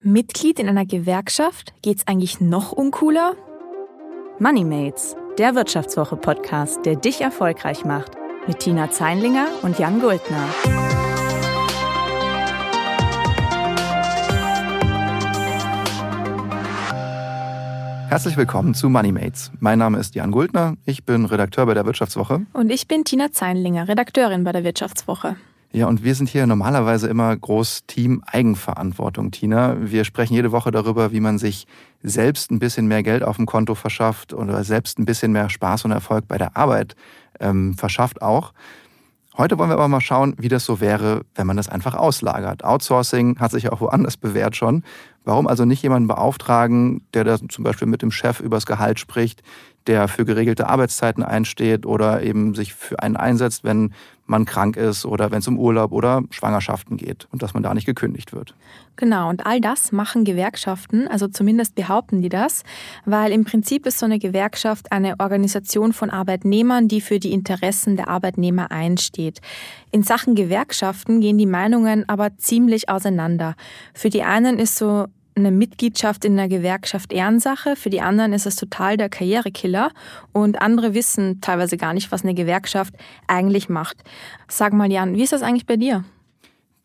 Mitglied in einer Gewerkschaft? Geht's eigentlich noch uncooler? Moneymates, der Wirtschaftswoche-Podcast, der dich erfolgreich macht. Mit Tina Zeinlinger und Jan Guldner. Herzlich willkommen zu Moneymates. Mein Name ist Jan Guldner, ich bin Redakteur bei der Wirtschaftswoche. Und ich bin Tina Zeinlinger, Redakteurin bei der Wirtschaftswoche. Ja, und wir sind hier normalerweise immer groß Team Eigenverantwortung, Tina. Wir sprechen jede Woche darüber, wie man sich selbst ein bisschen mehr Geld auf dem Konto verschafft oder selbst ein bisschen mehr Spaß und Erfolg bei der Arbeit ähm, verschafft auch. Heute wollen wir aber mal schauen, wie das so wäre, wenn man das einfach auslagert. Outsourcing hat sich auch woanders bewährt schon. Warum also nicht jemanden beauftragen, der da zum Beispiel mit dem Chef übers Gehalt spricht, der für geregelte Arbeitszeiten einsteht oder eben sich für einen einsetzt, wenn man krank ist oder wenn es um Urlaub oder Schwangerschaften geht und dass man da nicht gekündigt wird. Genau, und all das machen Gewerkschaften, also zumindest behaupten die das, weil im Prinzip ist so eine Gewerkschaft eine Organisation von Arbeitnehmern, die für die Interessen der Arbeitnehmer einsteht. In Sachen Gewerkschaften gehen die Meinungen aber ziemlich auseinander. Für die einen ist so eine Mitgliedschaft in einer Gewerkschaft Ehrensache, für die anderen ist es total der Karrierekiller und andere wissen teilweise gar nicht, was eine Gewerkschaft eigentlich macht. Sag mal, Jan, wie ist das eigentlich bei dir?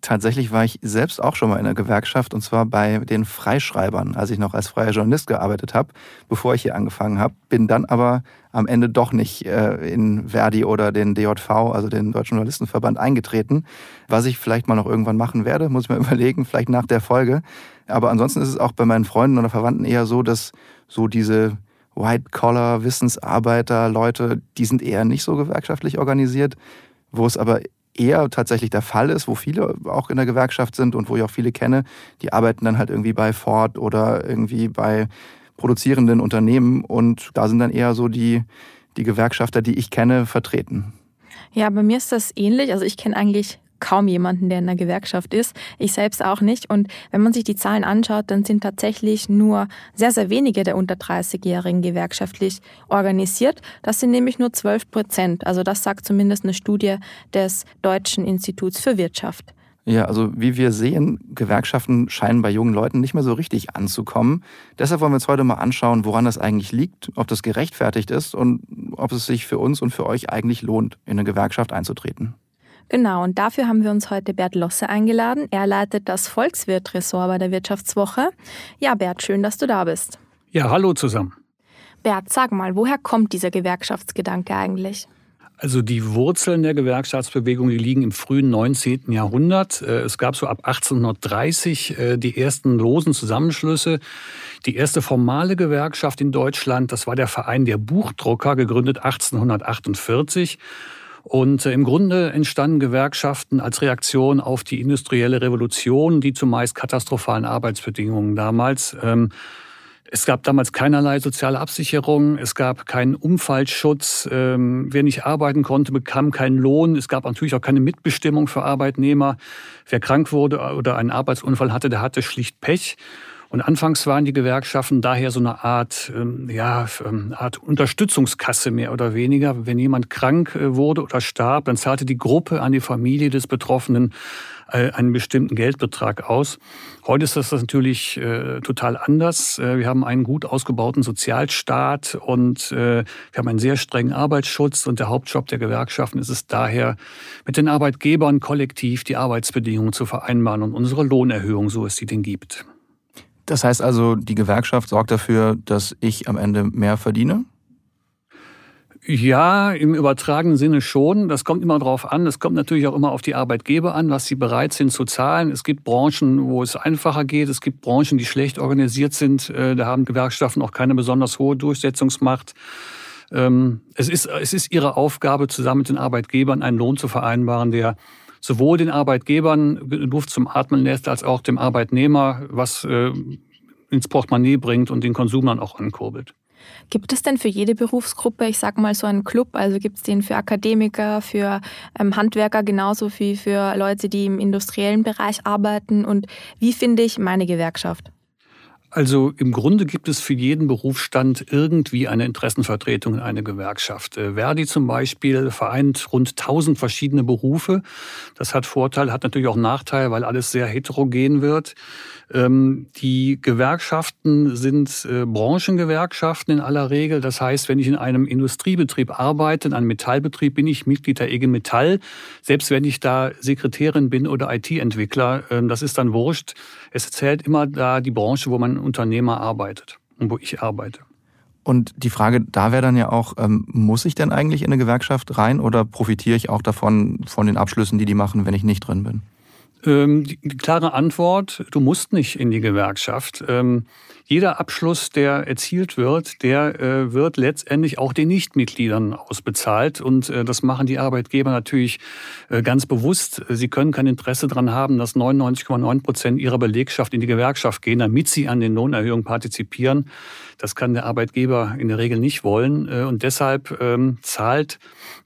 Tatsächlich war ich selbst auch schon mal in einer Gewerkschaft und zwar bei den Freischreibern, als ich noch als freier Journalist gearbeitet habe, bevor ich hier angefangen habe. Bin dann aber am Ende doch nicht äh, in Verdi oder den DJV, also den Deutschen Journalistenverband, eingetreten. Was ich vielleicht mal noch irgendwann machen werde, muss ich mir überlegen, vielleicht nach der Folge. Aber ansonsten ist es auch bei meinen Freunden oder Verwandten eher so, dass so diese White-Collar-Wissensarbeiter, Leute, die sind eher nicht so gewerkschaftlich organisiert, wo es aber eher tatsächlich der Fall ist, wo viele auch in der Gewerkschaft sind und wo ich auch viele kenne, die arbeiten dann halt irgendwie bei Ford oder irgendwie bei produzierenden Unternehmen und da sind dann eher so die, die Gewerkschafter, die ich kenne, vertreten. Ja, bei mir ist das ähnlich. Also ich kenne eigentlich kaum jemanden, der in einer Gewerkschaft ist. Ich selbst auch nicht. Und wenn man sich die Zahlen anschaut, dann sind tatsächlich nur sehr, sehr wenige der unter 30-Jährigen gewerkschaftlich organisiert. Das sind nämlich nur 12 Prozent. Also das sagt zumindest eine Studie des Deutschen Instituts für Wirtschaft. Ja, also wie wir sehen, Gewerkschaften scheinen bei jungen Leuten nicht mehr so richtig anzukommen. Deshalb wollen wir uns heute mal anschauen, woran das eigentlich liegt, ob das gerechtfertigt ist und ob es sich für uns und für euch eigentlich lohnt, in eine Gewerkschaft einzutreten. Genau, und dafür haben wir uns heute Bert Losse eingeladen. Er leitet das Volkswirt-Ressort bei der Wirtschaftswoche. Ja, Bert, schön, dass du da bist. Ja, hallo zusammen. Bert, sag mal, woher kommt dieser Gewerkschaftsgedanke eigentlich? Also die Wurzeln der Gewerkschaftsbewegung, die liegen im frühen 19. Jahrhundert. Äh, es gab so ab 1830 äh, die ersten losen Zusammenschlüsse. Die erste formale Gewerkschaft in Deutschland, das war der Verein der Buchdrucker, gegründet 1848. Und äh, im Grunde entstanden Gewerkschaften als Reaktion auf die industrielle Revolution, die zumeist katastrophalen Arbeitsbedingungen damals. Ähm, es gab damals keinerlei soziale Absicherung, es gab keinen Unfallschutz, ähm, wer nicht arbeiten konnte, bekam keinen Lohn, es gab natürlich auch keine Mitbestimmung für Arbeitnehmer. Wer krank wurde oder einen Arbeitsunfall hatte, der hatte schlicht Pech. Und anfangs waren die Gewerkschaften daher so eine Art, ähm, ja, ähm, Art Unterstützungskasse mehr oder weniger. Wenn jemand krank äh, wurde oder starb, dann zahlte die Gruppe an die Familie des Betroffenen äh, einen bestimmten Geldbetrag aus. Heute ist das natürlich äh, total anders. Äh, wir haben einen gut ausgebauten Sozialstaat und äh, wir haben einen sehr strengen Arbeitsschutz und der Hauptjob der Gewerkschaften ist es daher, mit den Arbeitgebern kollektiv die Arbeitsbedingungen zu vereinbaren und unsere Lohnerhöhung, so es sie denn gibt. Das heißt also, die Gewerkschaft sorgt dafür, dass ich am Ende mehr verdiene? Ja, im übertragenen Sinne schon. Das kommt immer darauf an. Es kommt natürlich auch immer auf die Arbeitgeber an, was sie bereit sind zu zahlen. Es gibt Branchen, wo es einfacher geht. Es gibt Branchen, die schlecht organisiert sind. Äh, da haben Gewerkschaften auch keine besonders hohe Durchsetzungsmacht. Ähm, es ist, es ist ihre Aufgabe, zusammen mit den Arbeitgebern einen Lohn zu vereinbaren, der sowohl den Arbeitgebern Luft zum Atmen lässt, als auch dem Arbeitnehmer was äh, ins Portemonnaie bringt und den Konsum dann auch ankurbelt. Gibt es denn für jede Berufsgruppe, ich sag mal so einen Club, also gibt es den für Akademiker, für ähm, Handwerker genauso wie für Leute, die im industriellen Bereich arbeiten? Und wie finde ich meine Gewerkschaft? Also im Grunde gibt es für jeden Berufsstand irgendwie eine Interessenvertretung in einer Gewerkschaft. Äh, Verdi zum Beispiel vereint rund 1000 verschiedene Berufe. Das hat Vorteil, hat natürlich auch Nachteil, weil alles sehr heterogen wird. Ähm, die Gewerkschaften sind äh, Branchengewerkschaften in aller Regel. Das heißt, wenn ich in einem Industriebetrieb arbeite, in einem Metallbetrieb, bin ich Mitglied der IG Metall. Selbst wenn ich da Sekretärin bin oder IT-Entwickler, ähm, das ist dann wurscht. Es zählt immer da die Branche, wo mein Unternehmer arbeitet und wo ich arbeite. Und die Frage da wäre dann ja auch, ähm, muss ich denn eigentlich in eine Gewerkschaft rein oder profitiere ich auch davon, von den Abschlüssen, die die machen, wenn ich nicht drin bin? Ähm, die, die, klare Antwort, du musst nicht in die Gewerkschaft. Ähm, jeder Abschluss, der erzielt wird, der äh, wird letztendlich auch den Nichtmitgliedern ausbezahlt. Und äh, das machen die Arbeitgeber natürlich äh, ganz bewusst. Sie können kein Interesse daran haben, dass 99,9 Prozent ihrer Belegschaft in die Gewerkschaft gehen, damit sie an den Lohnerhöhungen partizipieren. Das kann der Arbeitgeber in der Regel nicht wollen. Äh, und deshalb ähm, zahlt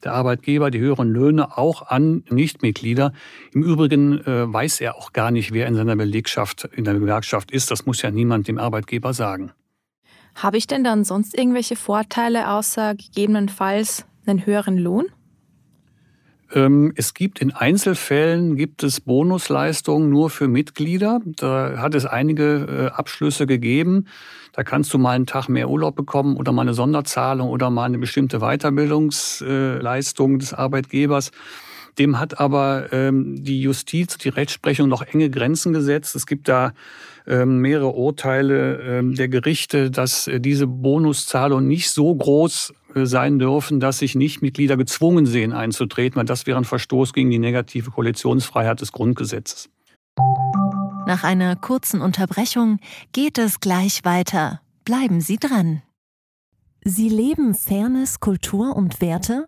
der Arbeitgeber die höheren Löhne auch an Nichtmitglieder. Im Übrigen äh, weiß er auch gar nicht, wer in seiner Belegschaft, in der Gewerkschaft ist. Das muss ja niemand dem Arbeitgeber sagen. Habe ich denn dann sonst irgendwelche Vorteile außer gegebenenfalls einen höheren Lohn? Ähm, es gibt in Einzelfällen gibt es Bonusleistungen nur für Mitglieder. Da hat es einige äh, Abschlüsse gegeben. Da kannst du mal einen Tag mehr Urlaub bekommen oder mal eine Sonderzahlung oder mal eine bestimmte Weiterbildungsleistung des Arbeitgebers. Dem hat aber ähm, die Justiz, die Rechtsprechung noch enge Grenzen gesetzt. Es gibt da ähm, mehrere Urteile ähm, der Gerichte, dass äh, diese Bonuszahlungen nicht so groß äh, sein dürfen, dass sich Nichtmitglieder gezwungen sehen einzutreten, weil das wäre ein Verstoß gegen die negative Koalitionsfreiheit des Grundgesetzes. Nach einer kurzen Unterbrechung geht es gleich weiter. Bleiben Sie dran. Sie leben Fairness, Kultur und Werte?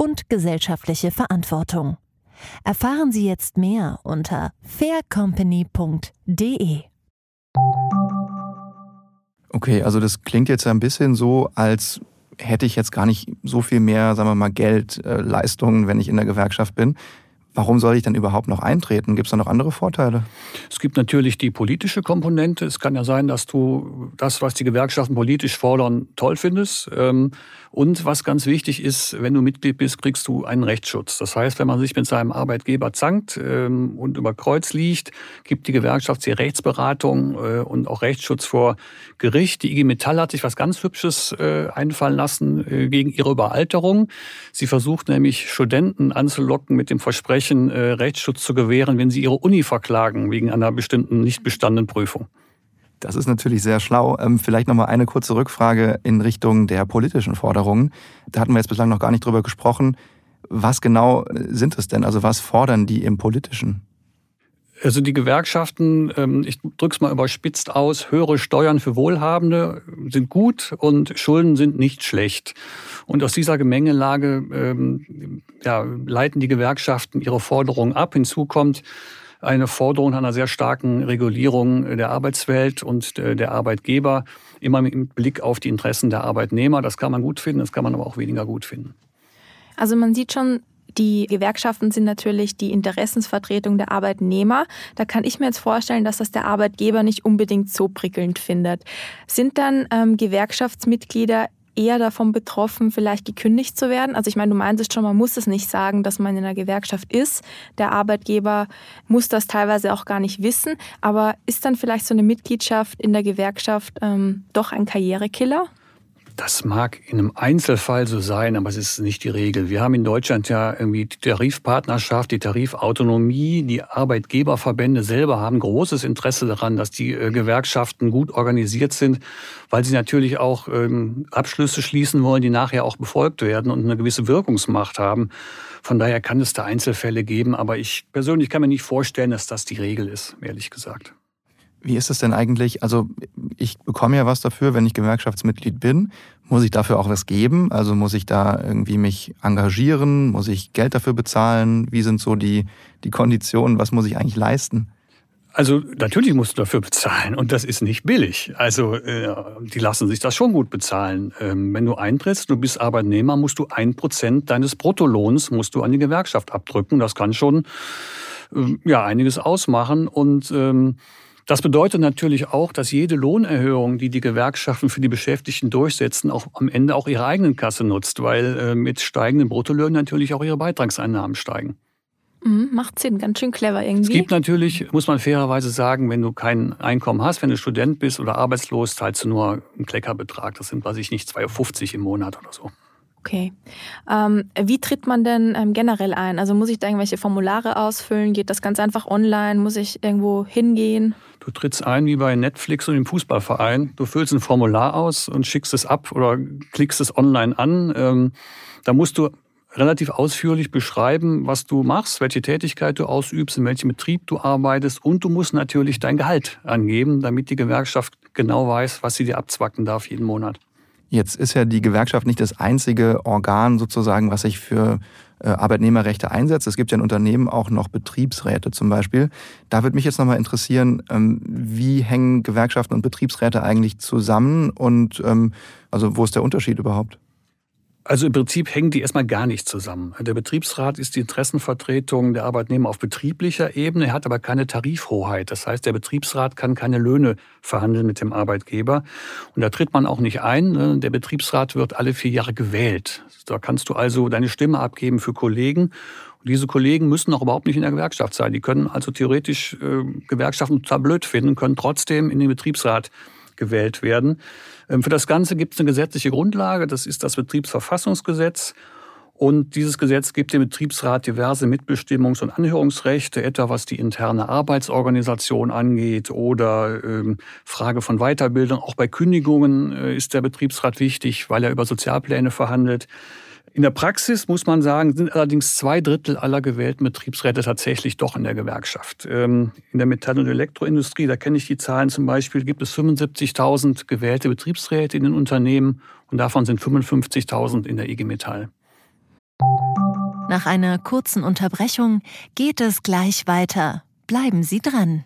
und gesellschaftliche Verantwortung. Erfahren Sie jetzt mehr unter faircompany.de. Okay, also das klingt jetzt ein bisschen so, als hätte ich jetzt gar nicht so viel mehr, sagen wir mal, Geld, äh, Leistungen, wenn ich in der Gewerkschaft bin. Warum soll ich dann überhaupt noch eintreten? Gibt es da noch andere Vorteile? Es gibt natürlich die politische Komponente. Es kann ja sein, dass du das, was die Gewerkschaften politisch fordern, toll findest. Ähm, und was ganz wichtig ist, wenn du Mitglied bist, kriegst du einen Rechtsschutz. Das heißt, wenn man sich mit seinem Arbeitgeber zankt ähm, und über Kreuz liegt, gibt die Gewerkschaft dir Rechtsberatung äh, und auch Rechtsschutz vor Gericht. Die IG Metall hat sich was ganz Hübsches äh, einfallen lassen äh, gegen ihre Überalterung. Sie versucht nämlich Studenten anzulocken mit dem Versprechen, Rechtsschutz zu gewähren, wenn sie ihre Uni verklagen wegen einer bestimmten nicht bestandenen Prüfung. Das ist natürlich sehr schlau. Ähm, vielleicht nochmal eine kurze Rückfrage in Richtung der politischen Forderungen. Da hatten wir jetzt bislang noch gar nicht drüber gesprochen. Was genau äh, sind es denn? Also was fordern die im politischen? Also die Gewerkschaften, ähm, ich drücke es mal überspitzt aus, höhere Steuern für Wohlhabende sind gut und Schulden sind nicht schlecht. Und aus dieser Gemengelage ähm, ja, leiten die Gewerkschaften ihre Forderungen ab. Hinzu kommt, eine Forderung einer sehr starken Regulierung der Arbeitswelt und der Arbeitgeber, immer mit Blick auf die Interessen der Arbeitnehmer. Das kann man gut finden, das kann man aber auch weniger gut finden. Also man sieht schon, die Gewerkschaften sind natürlich die Interessensvertretung der Arbeitnehmer. Da kann ich mir jetzt vorstellen, dass das der Arbeitgeber nicht unbedingt so prickelnd findet. Sind dann ähm, Gewerkschaftsmitglieder eher davon betroffen, vielleicht gekündigt zu werden? Also ich meine, du meintest schon, man muss es nicht sagen, dass man in einer Gewerkschaft ist. Der Arbeitgeber muss das teilweise auch gar nicht wissen. Aber ist dann vielleicht so eine Mitgliedschaft in der Gewerkschaft ähm, doch ein Karrierekiller? Das mag in einem Einzelfall so sein, aber es ist nicht die Regel. Wir haben in Deutschland ja irgendwie die Tarifpartnerschaft, die Tarifautonomie. Die Arbeitgeberverbände selber haben großes Interesse daran, dass die äh, Gewerkschaften gut organisiert sind, weil sie natürlich auch ähm, Abschlüsse schließen wollen, die nachher auch befolgt werden und eine gewisse Wirkungsmacht haben. Von daher kann es da Einzelfälle geben, aber ich persönlich kann mir nicht vorstellen, dass das die Regel ist, ehrlich gesagt. Wie ist es denn eigentlich? Also ich bekomme ja was dafür, wenn ich Gewerkschaftsmitglied bin. Muss ich dafür auch was geben? Also muss ich da irgendwie mich engagieren? Muss ich Geld dafür bezahlen? Wie sind so die, die Konditionen? Was muss ich eigentlich leisten? Also natürlich musst du dafür bezahlen und das ist nicht billig. Also äh, die lassen sich das schon gut bezahlen. Ähm, wenn du eintrittst, du bist Arbeitnehmer, musst du ein Prozent deines Bruttolohns musst du an die Gewerkschaft abdrücken. Das kann schon äh, ja einiges ausmachen und ähm, das bedeutet natürlich auch, dass jede Lohnerhöhung, die die Gewerkschaften für die Beschäftigten durchsetzen, auch am Ende auch ihre eigenen Kasse nutzt, weil äh, mit steigenden Bruttolöhnen natürlich auch ihre Beitragseinnahmen steigen. Mhm, macht Sinn, ganz schön clever irgendwie. Es gibt natürlich, muss man fairerweise sagen, wenn du kein Einkommen hast, wenn du Student bist oder arbeitslos, zahlst du nur einen Kleckerbetrag. Das sind, weiß ich nicht, 2,50 im Monat oder so. Okay. Ähm, wie tritt man denn ähm, generell ein? Also muss ich da irgendwelche Formulare ausfüllen? Geht das ganz einfach online? Muss ich irgendwo hingehen? Du trittst ein wie bei Netflix und im Fußballverein. Du füllst ein Formular aus und schickst es ab oder klickst es online an. Ähm, da musst du relativ ausführlich beschreiben, was du machst, welche Tätigkeit du ausübst, in welchem Betrieb du arbeitest und du musst natürlich dein Gehalt angeben, damit die Gewerkschaft genau weiß, was sie dir abzwacken darf jeden Monat. Jetzt ist ja die Gewerkschaft nicht das einzige Organ sozusagen, was sich für äh, Arbeitnehmerrechte einsetzt. Es gibt ja in Unternehmen auch noch Betriebsräte zum Beispiel. Da würde mich jetzt nochmal interessieren, ähm, wie hängen Gewerkschaften und Betriebsräte eigentlich zusammen und ähm, also wo ist der Unterschied überhaupt? Also im Prinzip hängen die erstmal gar nicht zusammen. Der Betriebsrat ist die Interessenvertretung der Arbeitnehmer auf betrieblicher Ebene, er hat aber keine Tarifhoheit. Das heißt, der Betriebsrat kann keine Löhne verhandeln mit dem Arbeitgeber. Und da tritt man auch nicht ein. Ne? Der Betriebsrat wird alle vier Jahre gewählt. Da kannst du also deine Stimme abgeben für Kollegen. Und diese Kollegen müssen auch überhaupt nicht in der Gewerkschaft sein. Die können also theoretisch äh, Gewerkschaften total blöd finden, können trotzdem in den Betriebsrat gewählt werden. Ähm, für das Ganze gibt es eine gesetzliche Grundlage, das ist das Betriebsverfassungsgesetz. Und dieses Gesetz gibt dem Betriebsrat diverse Mitbestimmungs- und Anhörungsrechte, etwa was die interne Arbeitsorganisation angeht oder ähm, Frage von Weiterbildung. Auch bei Kündigungen äh, ist der Betriebsrat wichtig, weil er über Sozialpläne verhandelt. In der Praxis muss man sagen, sind allerdings zwei Drittel aller gewählten Betriebsräte tatsächlich doch in der Gewerkschaft. Ähm, in der Metall- und Elektroindustrie, da kenne ich die Zahlen zum Beispiel, gibt es 75.000 gewählte Betriebsräte in den Unternehmen und davon sind 55.000 in der IG Metall. Nach einer kurzen Unterbrechung geht es gleich weiter. Bleiben Sie dran.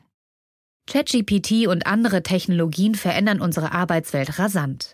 ChatGPT und andere Technologien verändern unsere Arbeitswelt rasant.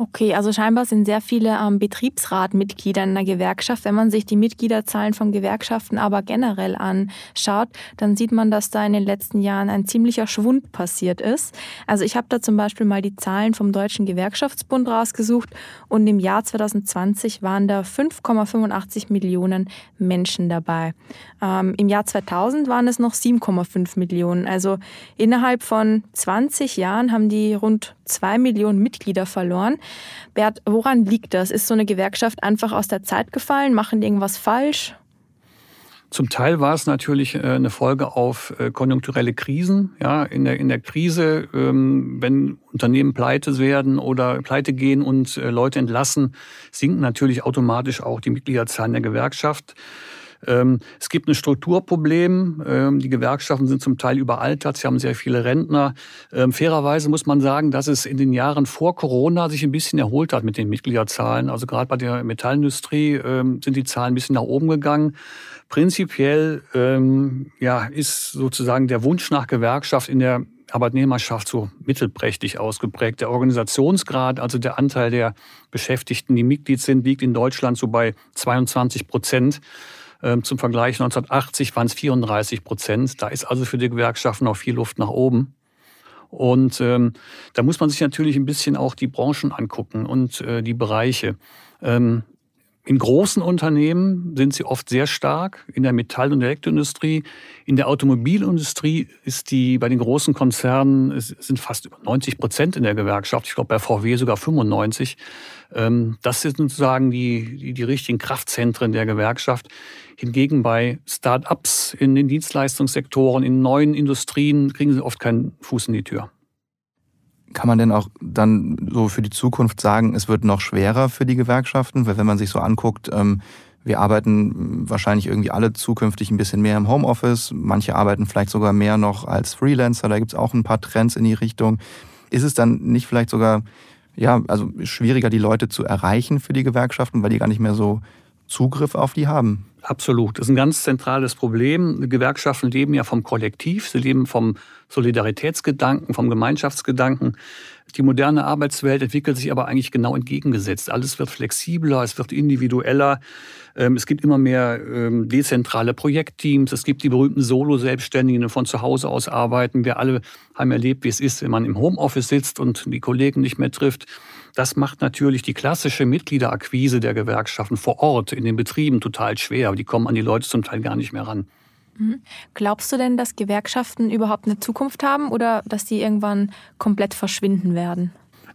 Okay, also scheinbar sind sehr viele ähm, Betriebsratmitglieder in der Gewerkschaft. Wenn man sich die Mitgliederzahlen von Gewerkschaften aber generell anschaut, dann sieht man, dass da in den letzten Jahren ein ziemlicher Schwund passiert ist. Also ich habe da zum Beispiel mal die Zahlen vom Deutschen Gewerkschaftsbund rausgesucht und im Jahr 2020 waren da 5,85 Millionen Menschen dabei. Ähm, Im Jahr 2000 waren es noch 7,5 Millionen. Also innerhalb von 20 Jahren haben die rund zwei Millionen Mitglieder verloren. Bert, woran liegt das? Ist so eine Gewerkschaft einfach aus der Zeit gefallen? Machen die irgendwas falsch? Zum Teil war es natürlich äh, eine Folge auf äh, konjunkturelle Krisen. Ja, in der, in der Krise, ähm, wenn Unternehmen pleite werden oder pleite gehen und äh, Leute entlassen, sinken natürlich automatisch auch die Mitgliederzahlen der Gewerkschaft. Ähm, es gibt ein Strukturproblem. Ähm, die Gewerkschaften sind zum Teil überaltert. Sie haben sehr viele Rentner. Ähm, fairerweise muss man sagen, dass es in den Jahren vor Corona sich ein bisschen erholt hat mit den Mitgliederzahlen. Also gerade bei der Metallindustrie sind die Zahlen ein bisschen nach oben gegangen. Prinzipiell ja, ist sozusagen der Wunsch nach Gewerkschaft in der Arbeitnehmerschaft so mittelprächtig ausgeprägt. Der Organisationsgrad, also der Anteil der Beschäftigten, die Mitglied sind, liegt in Deutschland so bei 22 Prozent. Ähm, zum Vergleich 1980 waren es 34 Prozent. Da ist also für die Gewerkschaften noch viel Luft nach oben. Und ähm, da muss man sich natürlich ein bisschen auch die Branchen angucken und äh, die Bereiche. Ähm, In großen Unternehmen sind sie oft sehr stark, in der Metall- und Elektroindustrie. In der Automobilindustrie ist die bei den großen Konzernen sind fast über 90 Prozent in der Gewerkschaft. Ich glaube bei VW sogar 95. Ähm, das sind sozusagen die, die, die richtigen Kraftzentren der Gewerkschaft. Hingegen bei Start-ups in den Dienstleistungssektoren, in neuen Industrien kriegen sie oft keinen Fuß in die Tür. Kann man denn auch dann so für die Zukunft sagen, es wird noch schwerer für die Gewerkschaften? Weil wenn man sich so anguckt, ähm, wir arbeiten wahrscheinlich irgendwie alle zukünftig ein bisschen mehr im Homeoffice. Manche arbeiten vielleicht sogar mehr noch als Freelancer. Da gibt es auch ein paar Trends in die Richtung. Ist es dann nicht vielleicht sogar, ja, also schwieriger, die Leute zu erreichen für die Gewerkschaften, weil die gar nicht mehr so Zugriff auf die haben? Absolut. Das ist ein ganz zentrales Problem. Gewerkschaften leben ja vom Kollektiv, sie leben vom Solidaritätsgedanken, vom Gemeinschaftsgedanken. Die moderne Arbeitswelt entwickelt sich aber eigentlich genau entgegengesetzt. Alles wird flexibler, es wird individueller. Ähm, es gibt immer mehr ähm, dezentrale Projektteams. Es gibt die berühmten Solo-Selbstständigen, die von zu Hause aus arbeiten. Wir alle haben erlebt, wie es ist, wenn man im Homeoffice sitzt und die Kollegen nicht mehr trifft. Das macht natürlich die klassische Mitgliederakquise der Gewerkschaften vor Ort in den Betrieben total schwer. Die kommen an die Leute zum Teil gar nicht mehr ran. Mhm. Glaubst du denn, dass Gewerkschaften überhaupt eine Zukunft haben oder dass die irgendwann komplett verschwinden werden?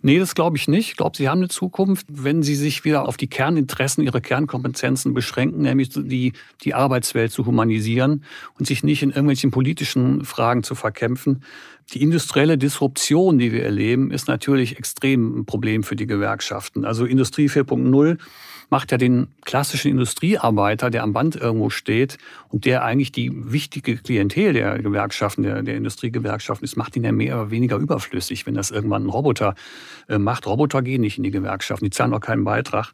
Nee, das glaube ich nicht. Ich glaube, sie haben eine Zukunft, wenn sie sich wieder auf die Kerninteressen, ihre Kernkompetenzen beschränken, nämlich die, die Arbeitswelt zu humanisieren und sich nicht in irgendwelchen politischen Fragen zu verkämpfen. Die industrielle Disruption, die wir erleben, ist natürlich extrem ein Problem für die Gewerkschaften. Also Industrie 4.0 macht ja den klassischen Industriearbeiter, der am Band irgendwo steht und der eigentlich die wichtige Klientel der Gewerkschaften, der, der Industriegewerkschaften ist, macht ihn ja mehr oder weniger überflüssig, wenn das irgendwann ein Roboter äh, macht. Roboter gehen nicht in die Gewerkschaften, die zahlen auch keinen Beitrag.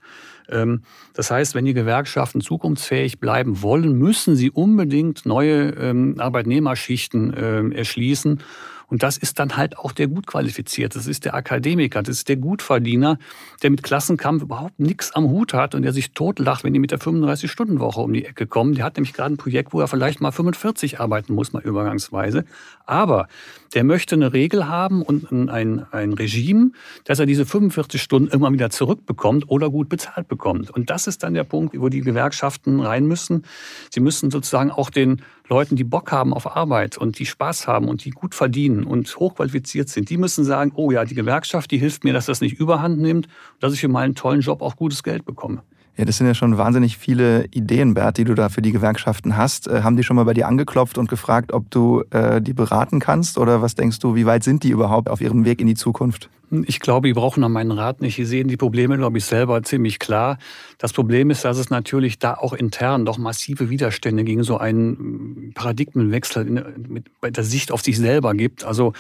Ähm, das heißt, wenn die Gewerkschaften zukunftsfähig bleiben wollen, müssen sie unbedingt neue ähm, Arbeitnehmerschichten äh, erschließen. Und das ist dann halt auch der gut qualifiziert. Das ist der Akademiker, das ist der Gutverdiener, der mit Klassenkampf überhaupt nichts am Hut hat und der sich totlacht, wenn die mit der 35-Stunden-Woche um die Ecke kommen. Der hat nämlich gerade ein Projekt, wo er vielleicht mal 45 arbeiten muss, mal übergangsweise. Aber der möchte eine Regel haben und ein, ein Regime, dass er diese 45 Stunden irgendwann wieder zurückbekommt oder gut bezahlt bekommt. Und das ist dann der Punkt, wo die Gewerkschaften rein müssen. Sie müssen sozusagen auch den Leuten, die Bock haben auf Arbeit und die Spaß haben und die gut verdienen und hochqualifiziert sind, die müssen sagen, oh ja, die Gewerkschaft, die hilft mir, dass das nicht überhand nimmt, dass ich für meinen tollen Job auch gutes Geld bekomme. Ja, das sind ja schon wahnsinnig viele Ideen, Bert, die du da für die Gewerkschaften hast. Äh, haben die schon mal bei dir angeklopft und gefragt, ob du äh, die beraten kannst? Oder was denkst du, wie weit sind die überhaupt auf ihrem Weg in die Zukunft? Ich glaube, die brauchen an meinen Rat nicht. Sie sehen die Probleme, glaube ich, selber ziemlich klar. Das Problem ist, dass es natürlich da auch intern doch massive Widerstände gegen so einen Paradigmenwechsel in, mit, bei der Sicht auf sich selber gibt. Also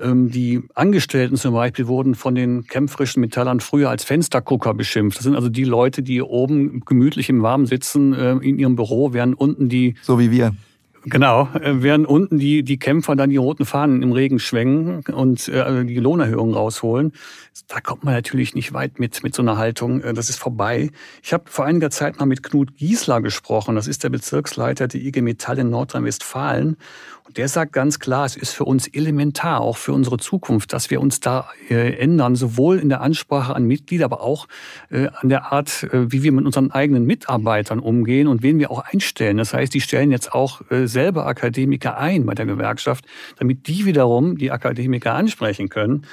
ähm, die Angestellten zum Beispiel wurden von den kämpferischen Metallern früher als Fenstergucker beschimpft. Das sind also die Leute, die oben gemütlich im Warmen sitzen äh, in ihrem Büro, während unten die... So wie wir. Genau, äh, während unten die, die Kämpfer dann die roten Fahnen im Regen schwenken und äh, also die Lohnerhöhungen rausholen. Da kommt man natürlich nicht weit mit, mit so einer Haltung. Äh, das ist vorbei. Ich habe vor einiger Zeit mal mit Knut Giesler gesprochen. Das ist der Bezirksleiter der IG Metall in Nordrhein-Westfalen. Der sagt ganz klar, es ist für uns elementar, auch für unsere Zukunft, dass wir uns da äh, ändern, sowohl in der Ansprache an Mitglieder, aber auch äh, an der Art, äh, wie wir mit unseren eigenen Mitarbeitern umgehen und wen wir auch einstellen. Das heißt, die stellen jetzt auch selber Akademiker ein bei der Gewerkschaft, damit die wiederum die Akademiker ansprechen können.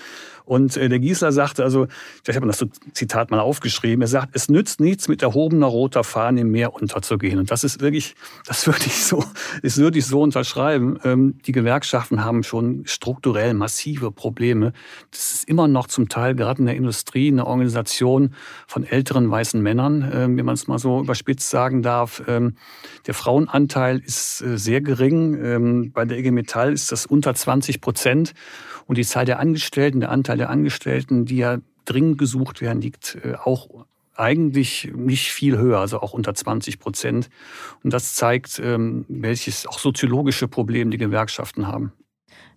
Und äh, der Giesler sagte, also, ich habe das Zitat mal aufgeschrieben, er sagt, es nützt nichts, mit erhobener roter Fahne im Meer unterzugehen. Und das ist wirklich, das würde ich so, das würde ich so unterschreiben. Ähm, die Gewerkschaften haben schon strukturell massive Probleme. Das ist immer noch zum Teil, gerade in der Industrie, eine Organisation von älteren weißen Männern, ähm, wenn man es mal so überspitzt sagen darf. Ähm, der Frauenanteil ist äh, sehr gering. Bei der IG Metall ist das unter 20 Prozent. Und die Zahl der Angestellten, der Anteil der Angestellten, die ja dringend gesucht werden, liegt äh, auch eigentlich nicht viel höher, also auch unter 20 Prozent. Und das zeigt, ähm, welches auch soziologische Problem die Gewerkschaften haben.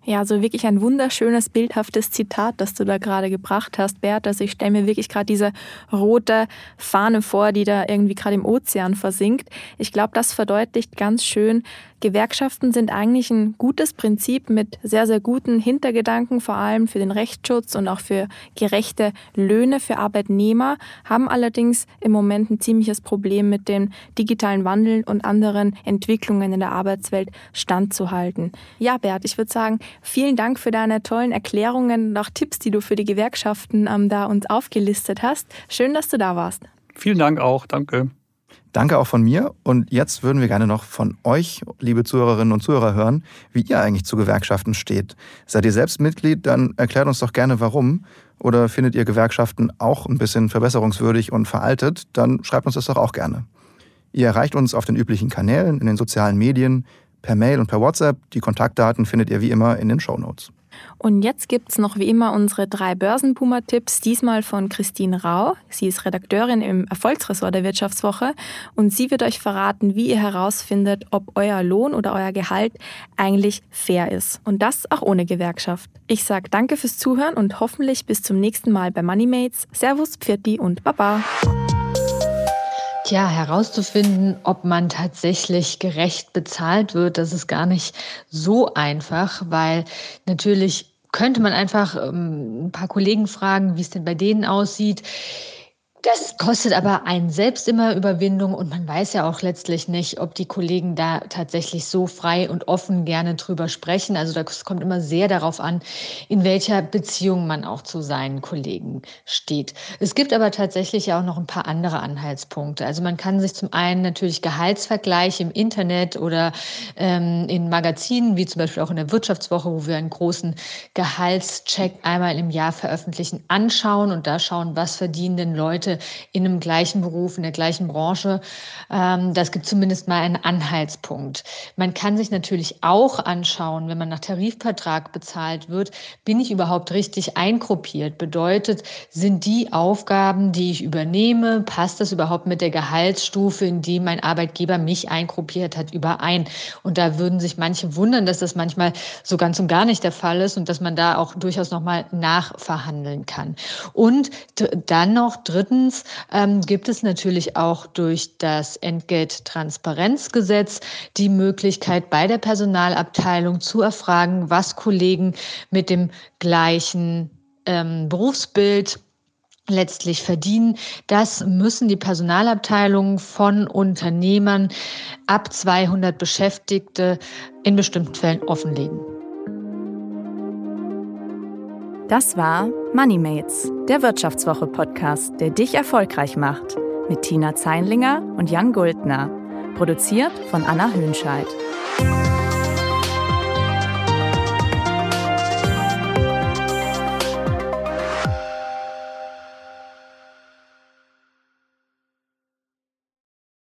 Ja, so wirklich ein wunderschönes, bildhaftes Zitat, das du da gerade gebracht hast, Bert. Also ich stelle mir wirklich gerade diese rote Fahne vor, die da irgendwie gerade im Ozean versinkt. Ich glaube, das verdeutlicht ganz schön, Gewerkschaften sind eigentlich ein gutes Prinzip mit sehr, sehr guten Hintergedanken, vor allem für den Rechtsschutz und auch für gerechte Löhne für Arbeitnehmer, haben allerdings im Moment ein ziemliches Problem mit dem digitalen Wandel und anderen Entwicklungen in der Arbeitswelt standzuhalten. Ja, Bert, ich würde sagen, vielen Dank für deine tollen Erklärungen und auch Tipps, die du für die Gewerkschaften ähm, da uns aufgelistet hast. Schön, dass du da warst. Vielen Dank auch. Danke. Danke auch von mir. Und jetzt würden wir gerne noch von euch, liebe Zuhörerinnen und Zuhörer, hören, wie ihr eigentlich zu Gewerkschaften steht. Seid ihr selbst Mitglied? Dann erklärt uns doch gerne warum. Oder findet ihr Gewerkschaften auch ein bisschen verbesserungswürdig und veraltet? Dann schreibt uns das doch auch gerne. Ihr erreicht uns auf den üblichen Kanälen, in den sozialen Medien, per Mail und per WhatsApp. Die Kontaktdaten findet ihr wie immer in den Show Notes. Und jetzt gibt es noch wie immer unsere drei Börsenpuma-Tipps, diesmal von Christine Rau. Sie ist Redakteurin im Erfolgsressort der Wirtschaftswoche und sie wird euch verraten, wie ihr herausfindet, ob euer Lohn oder euer Gehalt eigentlich fair ist. Und das auch ohne Gewerkschaft. Ich sage danke fürs Zuhören und hoffentlich bis zum nächsten Mal bei Moneymates. Servus, Pfirti und Baba. Tja, herauszufinden, ob man tatsächlich gerecht bezahlt wird, das ist gar nicht so einfach, weil natürlich könnte man einfach ähm, ein paar Kollegen fragen, wie es denn bei denen aussieht. Das kostet aber einen selbst immer Überwindung und man weiß ja auch letztlich nicht, ob die Kollegen da tatsächlich so frei und offen gerne drüber sprechen. Also das kommt immer sehr darauf an, in welcher Beziehung man auch zu seinen Kollegen steht. Es gibt aber tatsächlich auch noch ein paar andere Anhaltspunkte. Also man kann sich zum einen natürlich Gehaltsvergleiche im Internet oder ähm, in Magazinen, wie zum Beispiel auch in der Wirtschaftswoche, wo wir einen großen Gehaltscheck einmal im Jahr veröffentlichen, anschauen und da schauen, was verdienen denn Leute in einem gleichen Beruf, in der gleichen Branche. Ähm, das gibt zumindest mal einen Anhaltspunkt. Man kann sich natürlich auch anschauen, wenn man nach Tarifvertrag bezahlt wird, bin ich überhaupt richtig eingruppiert? Bedeutet, sind die Aufgaben, die ich übernehme, passt das überhaupt mit der Gehaltsstufe, in die mein Arbeitgeber mich eingruppiert hat, überein? Und da würden sich manche wundern, dass das manchmal so ganz und gar nicht der Fall ist und dass man da auch durchaus nochmal nachverhandeln kann. Und dann noch drittens, Drittens ähm, gibt es natürlich auch durch das Entgelttransparenzgesetz die Möglichkeit, bei der Personalabteilung zu erfragen, was Kollegen mit dem gleichen ähm, Berufsbild letztlich verdienen. Das müssen die Personalabteilungen von Unternehmern ab 200 Beschäftigte in bestimmten Fällen offenlegen. Das war MoneyMates, der Wirtschaftswoche-Podcast, der dich erfolgreich macht. Mit Tina Zeinlinger und Jan Guldner. Produziert von Anna Höhnscheid.